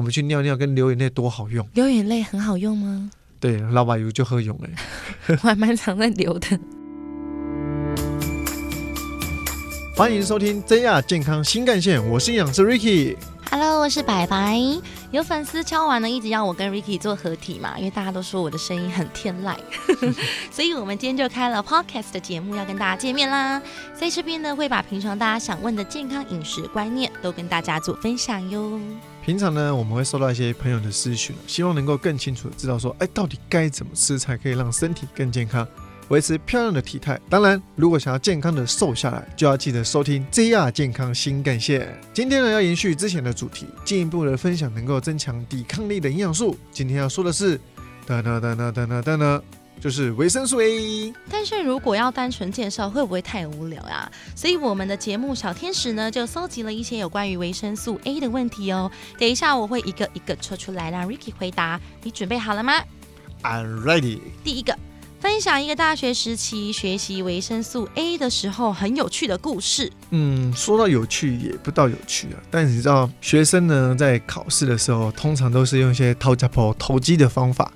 我们去尿尿跟流眼泪多好用。流眼泪很好用吗？对，老板油就喝用哎。我还蛮常在流的。欢迎收听真亚健康新干线，我是营养师 Ricky。Hello，我是白白。有粉丝敲完呢，一直要我跟 Ricky 做合体嘛，因为大家都说我的声音很天籁，所以我们今天就开了 Podcast 的节目，要跟大家见面啦。在这边呢，会把平常大家想问的健康饮食观念都跟大家做分享哟。平常呢，我们会收到一些朋友的私讯，希望能够更清楚的知道说，哎，到底该怎么吃才可以让身体更健康。维持漂亮的体态，当然，如果想要健康的瘦下来，就要记得收听 JR 健康新干线。今天呢，要延续之前的主题，进一步的分享能够增强抵抗力的营养素。今天要说的是，哒哒哒哒哒哒哒哒，就是维生素 A。但是如果要单纯介绍，会不会太无聊呀？所以我们的节目小天使呢，就搜集了一些有关于维生素 A 的问题哦。等一下我会一个一个抽出来让 Ricky 回答。你准备好了吗？I'm ready。第一个。分享一个大学时期学习维生素 A 的时候很有趣的故事。嗯，说到有趣也不到有趣啊，但你知道学生呢在考试的时候通常都是用一些掏家婆投机的方法。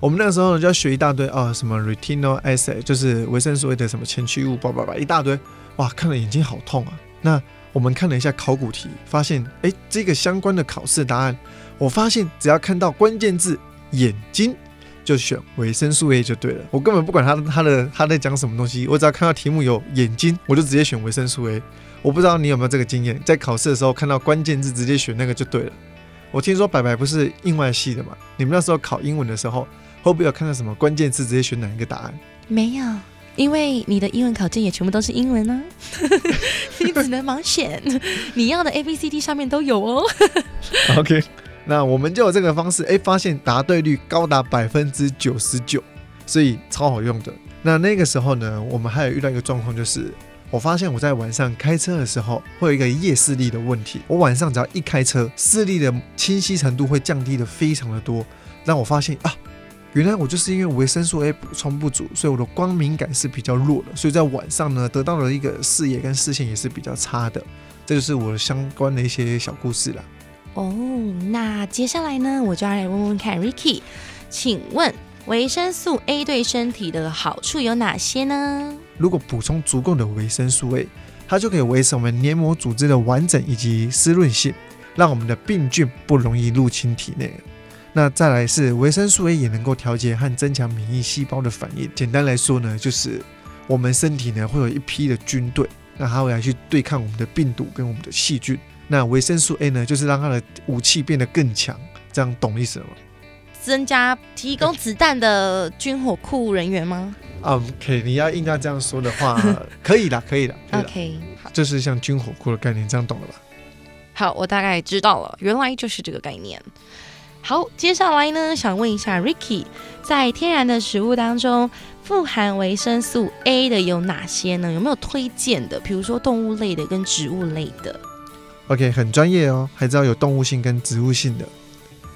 我们那个时候呢就要学一大堆啊，什么 retinol acid 就是维生素 A 的什么前驱物，叭叭叭一大堆，哇，看了眼睛好痛啊。那我们看了一下考古题，发现哎这个相关的考试答案，我发现只要看到关键字眼睛。就选维生素 A 就对了，我根本不管他他的他在讲什么东西，我只要看到题目有眼睛，我就直接选维生素 A。我不知道你有没有这个经验，在考试的时候看到关键字直接选那个就对了。我听说白白不是英外系的嘛，你们那时候考英文的时候，会不会有看到什么关键字直接选哪一个答案？没有，因为你的英文考卷也全部都是英文呢，你只能盲选，你要的 A B C D 上面都有哦。OK。那我们就有这个方式，哎，发现答对率高达百分之九十九，所以超好用的。那那个时候呢，我们还有遇到一个状况，就是我发现我在晚上开车的时候会有一个夜视力的问题。我晚上只要一开车，视力的清晰程度会降低的非常的多。让我发现啊，原来我就是因为维生素 A 补充不足，所以我的光敏感是比较弱的，所以在晚上呢得到了一个视野跟视线也是比较差的。这就是我相关的一些小故事了。哦，那接下来呢，我就要来问问看，Ricky，请问维生素 A 对身体的好处有哪些呢？如果补充足够的维生素 A，它就可以维持我们黏膜组织的完整以及湿润性，让我们的病菌不容易入侵体内。那再来是维生素 A 也能够调节和增强免疫细胞的反应。简单来说呢，就是我们身体呢会有一批的军队，那它会来去对抗我们的病毒跟我们的细菌。那维生素 A 呢，就是让他的武器变得更强，这样懂意思了吗？增加提供子弹的军火库人员吗？OK，你要硬要这样说的话，可以的，可以的。OK，这是像军火库的概念，这样懂了吧？好，我大概知道了，原来就是这个概念。好，接下来呢，想问一下 Ricky，在天然的食物当中，富含维生素 A 的有哪些呢？有没有推荐的？比如说动物类的跟植物类的？OK，很专业哦，还知道有动物性跟植物性的。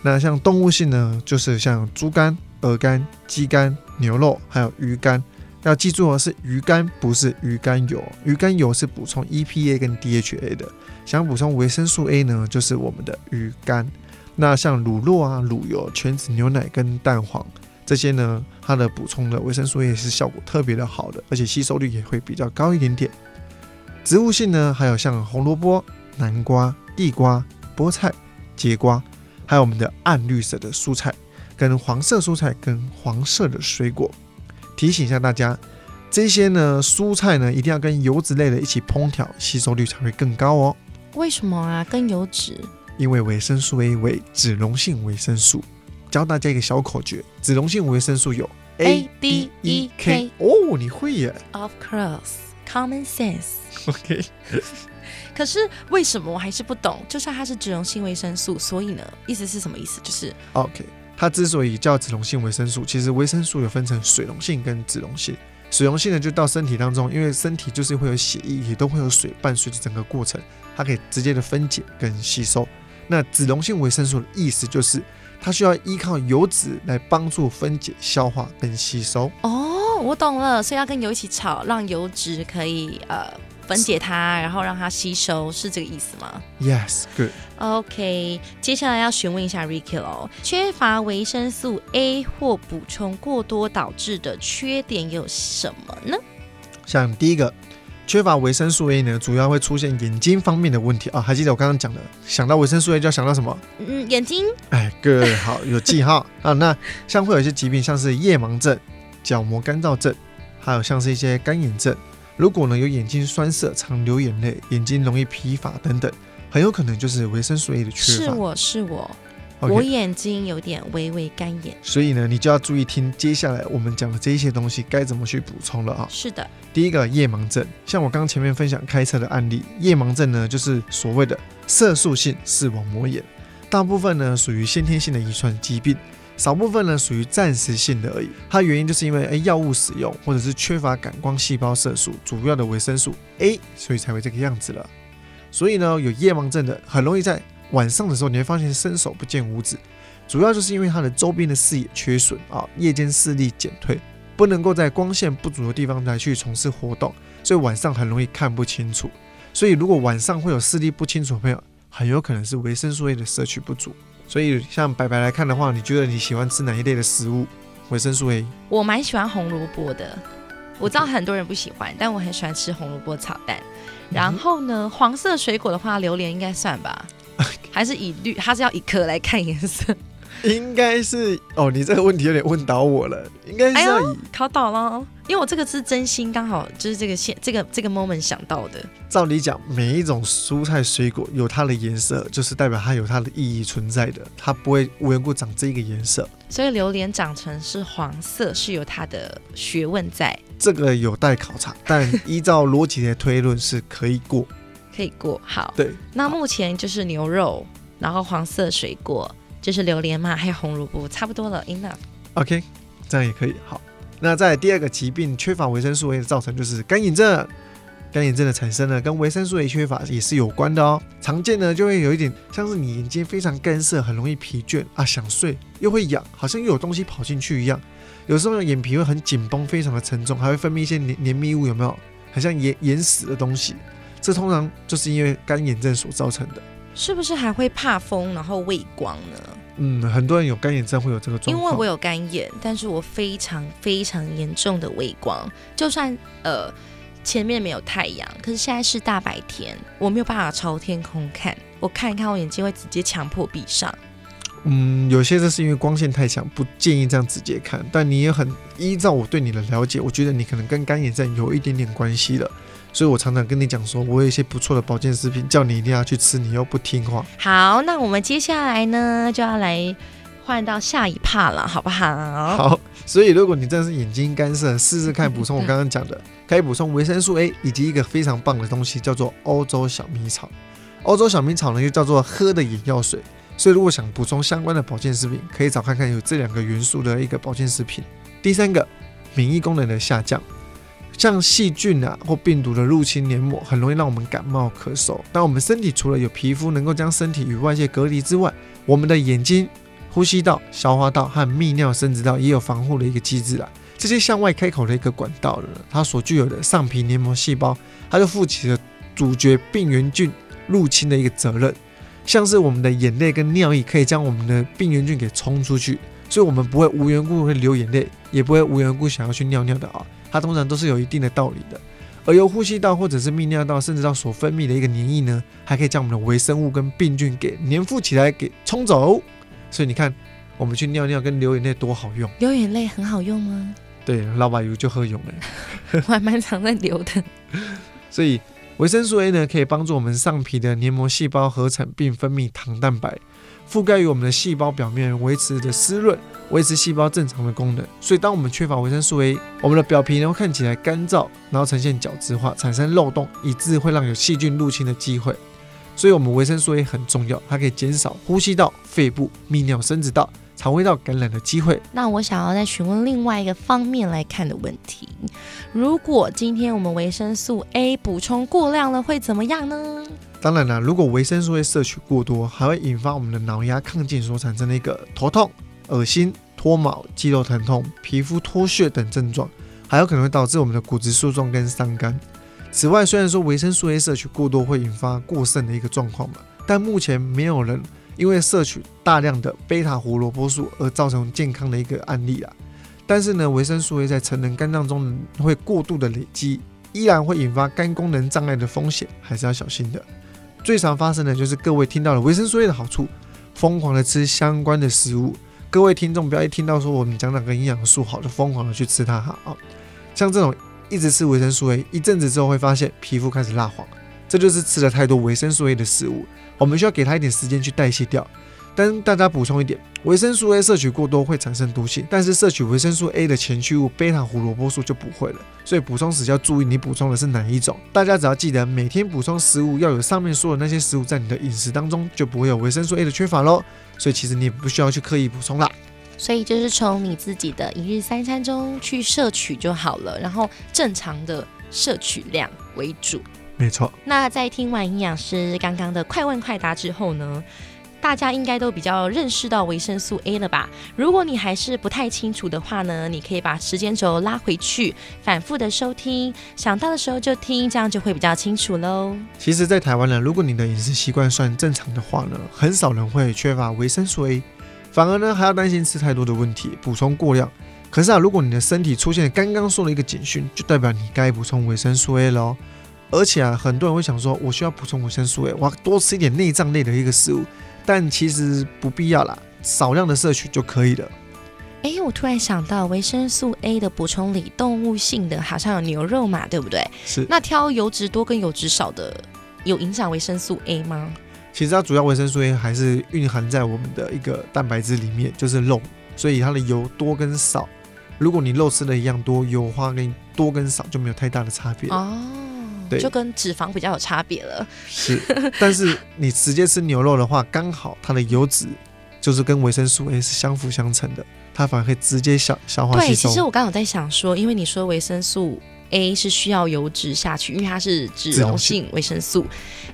那像动物性呢，就是像猪肝、鹅肝、鸡肝、牛肉，还有鱼肝。要记住哦，是鱼肝，不是鱼肝油。鱼肝油是补充 EPA 跟 DHA 的。想补充维生素 A 呢，就是我们的鱼肝。那像乳酪啊、乳油、全脂牛奶跟蛋黄这些呢，它的补充的维生素 A 是效果特别的好的，而且吸收率也会比较高一点点。植物性呢，还有像红萝卜。南瓜、地瓜、菠菜、节瓜，还有我们的暗绿色的蔬菜，跟黄色蔬菜跟黄色的水果。提醒一下大家，这些呢蔬菜呢一定要跟油脂类的一起烹调，吸收率才会更高哦。为什么啊？跟油脂？因为维生素 A 为脂溶性维生素。教大家一个小口诀：脂溶性维生素有 A、D、E、K。哦，你会耶？Of course, common sense. OK。可是为什么我还是不懂？就算它是脂溶性维生素，所以呢，意思是什么意思？就是 OK，它之所以叫脂溶性维生素，其实维生素有分成水溶性跟脂溶性。水溶性的就到身体当中，因为身体就是会有血液，也都会有水伴随着整个过程，它可以直接的分解跟吸收。那脂溶性维生素的意思就是它需要依靠油脂来帮助分解、消化跟吸收。哦，我懂了，所以要跟油一起炒，让油脂可以呃。分解它，然后让它吸收，是这个意思吗？Yes，good。OK，接下来要询问一下 Ricky 喽，缺乏维生素 A 或补充过多导致的缺点有什么呢？像第一个，缺乏维生素 A 呢，主要会出现眼睛方面的问题啊。还记得我刚刚讲的，想到维生素 A 就要想到什么？嗯，眼睛。哎，good，好，有记号啊。那像会有一些疾病，像是夜盲症、角膜干燥症，还有像是一些干眼症。如果呢有眼睛酸涩、常流眼泪、眼睛容易疲乏等等，很有可能就是维生素 A 的缺乏。是我是我，我眼睛有点微微干眼。所以呢，你就要注意听接下来我们讲的这一些东西该怎么去补充了啊。是的，第一个夜盲症，像我刚刚前面分享开车的案例，夜盲症呢就是所谓的色素性视网膜炎，大部分呢属于先天性的遗传疾病。少部分呢属于暂时性的而已，它原因就是因为诶药物使用或者是缺乏感光细胞色素主要的维生素 A，所以才会这个样子了。所以呢有夜盲症的很容易在晚上的时候你会发现伸手不见五指，主要就是因为它的周边的视野缺损啊，夜间视力减退，不能够在光线不足的地方来去从事活动，所以晚上很容易看不清楚。所以如果晚上会有视力不清楚的朋友，很有可能是维生素 A 的摄取不足。所以，像白白来看的话，你觉得你喜欢吃哪一类的食物？维生素 A，我蛮喜欢红萝卜的。我知道很多人不喜欢，但我很喜欢吃红萝卜炒蛋。然后呢，黄色水果的话，榴莲应该算吧？还是以绿？它是要以壳来看颜色？应该是哦，你这个问题有点问倒我了。应该是要以考倒了。因为我这个是真心，刚好就是这个现这个这个 moment 想到的。照理讲，每一种蔬菜水果有它的颜色，就是代表它有它的意义存在的，它不会无缘故长这个颜色。所以榴莲长成是黄色，是有它的学问在。这个有待考察，但依照逻辑的推论是可以过，可以过。好，对。那目前就是牛肉，然后黄色水果就是榴莲嘛，还有红萝卜，差不多了，enough。OK，这样也可以。好。那在第二个疾病缺乏维生素 A 的造成就是干眼症，干眼症的产生呢，跟维生素 A 缺乏也是有关的哦。常见呢就会有一点像是你眼睛非常干涩，很容易疲倦啊，想睡又会痒，好像又有东西跑进去一样。有时候眼皮会很紧绷，非常的沉重，还会分泌一些黏黏密物，有没有？很像眼眼屎的东西。这通常就是因为干眼症所造成的。是不是还会怕风，然后畏光呢？嗯，很多人有干眼症会有这个状况。因为我有干眼，但是我非常非常严重的畏光，就算呃前面没有太阳，可是现在是大白天，我没有办法朝天空看，我看一看我眼睛会直接强迫闭上。嗯，有些这是因为光线太强，不建议这样直接看。但你也很依照我对你的了解，我觉得你可能跟干眼症有一点点关系了。所以我常常跟你讲说，我有一些不错的保健食品，叫你一定要去吃，你又不听话。好，那我们接下来呢，就要来换到下一趴了，好不好？好。所以如果你真的是眼睛干涩，试试看补充我刚刚讲的，可以补充维生素 A，以及一个非常棒的东西，叫做欧洲小米草。欧洲小米草呢，又叫做喝的眼药水。所以如果想补充相关的保健食品，可以找看看有这两个元素的一个保健食品。第三个，免疫功能的下降。像细菌啊或病毒的入侵黏膜，很容易让我们感冒咳嗽。但我们身体除了有皮肤能够将身体与外界隔离之外，我们的眼睛、呼吸道、消化道和泌尿生殖道也有防护的一个机制啦。这些向外开口的一个管道呢，它所具有的上皮黏膜细胞，它就负起了阻绝病原菌入侵的一个责任。像是我们的眼泪跟尿液可以将我们的病原菌给冲出去，所以我们不会无缘故会流眼泪，也不会无缘故想要去尿尿的啊。它通常都是有一定的道理的，而由呼吸道或者是泌尿道，甚至到所分泌的一个黏液呢，还可以将我们的微生物跟病菌给粘附起来，给冲走。所以你看，我们去尿尿跟流眼泪多好用。流眼泪很好用吗？对，老把油就喝用了。我还蛮常在流的。所以维生素 A 呢，可以帮助我们上皮的黏膜细胞合成并分泌糖蛋白。覆盖于我们的细胞表面，维持着湿润，维持细胞正常的功能。所以，当我们缺乏维生素 A，我们的表皮呢会看起来干燥，然后呈现角质化，产生漏洞，以致会让有细菌入侵的机会。所以，我们维生素 A 很重要，它可以减少呼吸道、肺部、泌尿生殖道、肠胃道感染的机会。那我想要再询问另外一个方面来看的问题：如果今天我们维生素 A 补充过量了，会怎么样呢？当然了，如果维生素 A 摄取过多，还会引发我们的脑压亢进所产生的一个头痛、恶心、脱毛、肌肉疼痛、皮肤脱屑等症状，还有可能会导致我们的骨质疏松跟伤肝。此外，虽然说维生素 A 摄取过多会引发过剩的一个状况嘛，但目前没有人因为摄取大量的贝塔胡萝卜素而造成健康的一个案例啊。但是呢，维生素 A 在成人肝脏中会过度的累积，依然会引发肝功能障碍的风险，还是要小心的。最常发生的就是各位听到了维生素 A 的好处，疯狂的吃相关的食物。各位听众不要一听到说我们讲哪个营养素好，就疯狂的去吃它哈啊。像这种一直吃维生素 A，一阵子之后会发现皮肤开始蜡黄，这就是吃了太多维生素 A 的食物。我们需要给它一点时间去代谢掉。但大家补充一点，维生素 A 摄取过多会产生毒性，但是摄取维生素 A 的前驱物贝塔胡萝卜素就不会了。所以补充时要注意你补充的是哪一种。大家只要记得每天补充食物要有上面说的那些食物在你的饮食当中，就不会有维生素 A 的缺乏喽。所以其实你也不需要去刻意补充啦。所以就是从你自己的一日三餐中去摄取就好了，然后正常的摄取量为主。没错。那在听完营养师刚刚的快问快答之后呢？大家应该都比较认识到维生素 A 了吧？如果你还是不太清楚的话呢，你可以把时间轴拉回去，反复的收听，想到的时候就听，这样就会比较清楚喽。其实，在台湾呢，如果你的饮食习惯算正常的话呢，很少人会缺乏维生素 A，反而呢还要担心吃太多的问题，补充过量。可是啊，如果你的身体出现刚刚说的一个警讯，就代表你该补充维生素 A 喽。而且啊，很多人会想说，我需要补充维生素 A，我要多吃一点内脏类的一个食物。但其实不必要啦，少量的摄取就可以了。哎，我突然想到，维生素 A 的补充里，动物性的好像有牛肉嘛，对不对？是。那挑油脂多跟油脂少的，有影响维生素 A 吗？其实它主要维生素 A 还是蕴含在我们的一个蛋白质里面，就是肉，所以它的油多跟少，如果你肉吃的一样多，油花跟多跟少就没有太大的差别哦。对就跟脂肪比较有差别了，是，但是你直接吃牛肉的话，刚好它的油脂就是跟维生素 A 是相辅相成的，它反而可以直接消消化吸收。对，其实我刚刚在想说，因为你说维生素。A 是需要油脂下去，因为它是脂溶性维生素。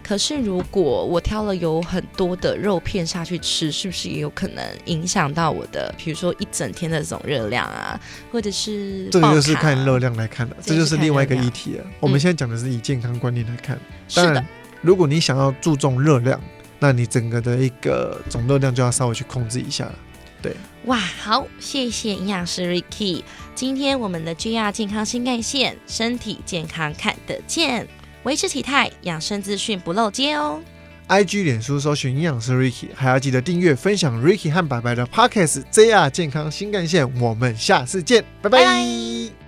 可是如果我挑了有很多的肉片下去吃，是不是也有可能影响到我的，比如说一整天的总热量啊，或者是这个就是看热量来看的，这就是另外一个议题了。我们现在讲的是以健康观念来看。当然，如果你想要注重热量，那你整个的一个总热量就要稍微去控制一下了。对，哇，好，谢谢营养师 Ricky。今天我们的 GR 健康新干线，身体健康看得见，维持体态，养生资讯不漏接哦。IG、脸书搜寻营养师 Ricky，还要记得订阅、分享 Ricky 和白白的 Podcast。GR 健康新干线，我们下次见，拜拜。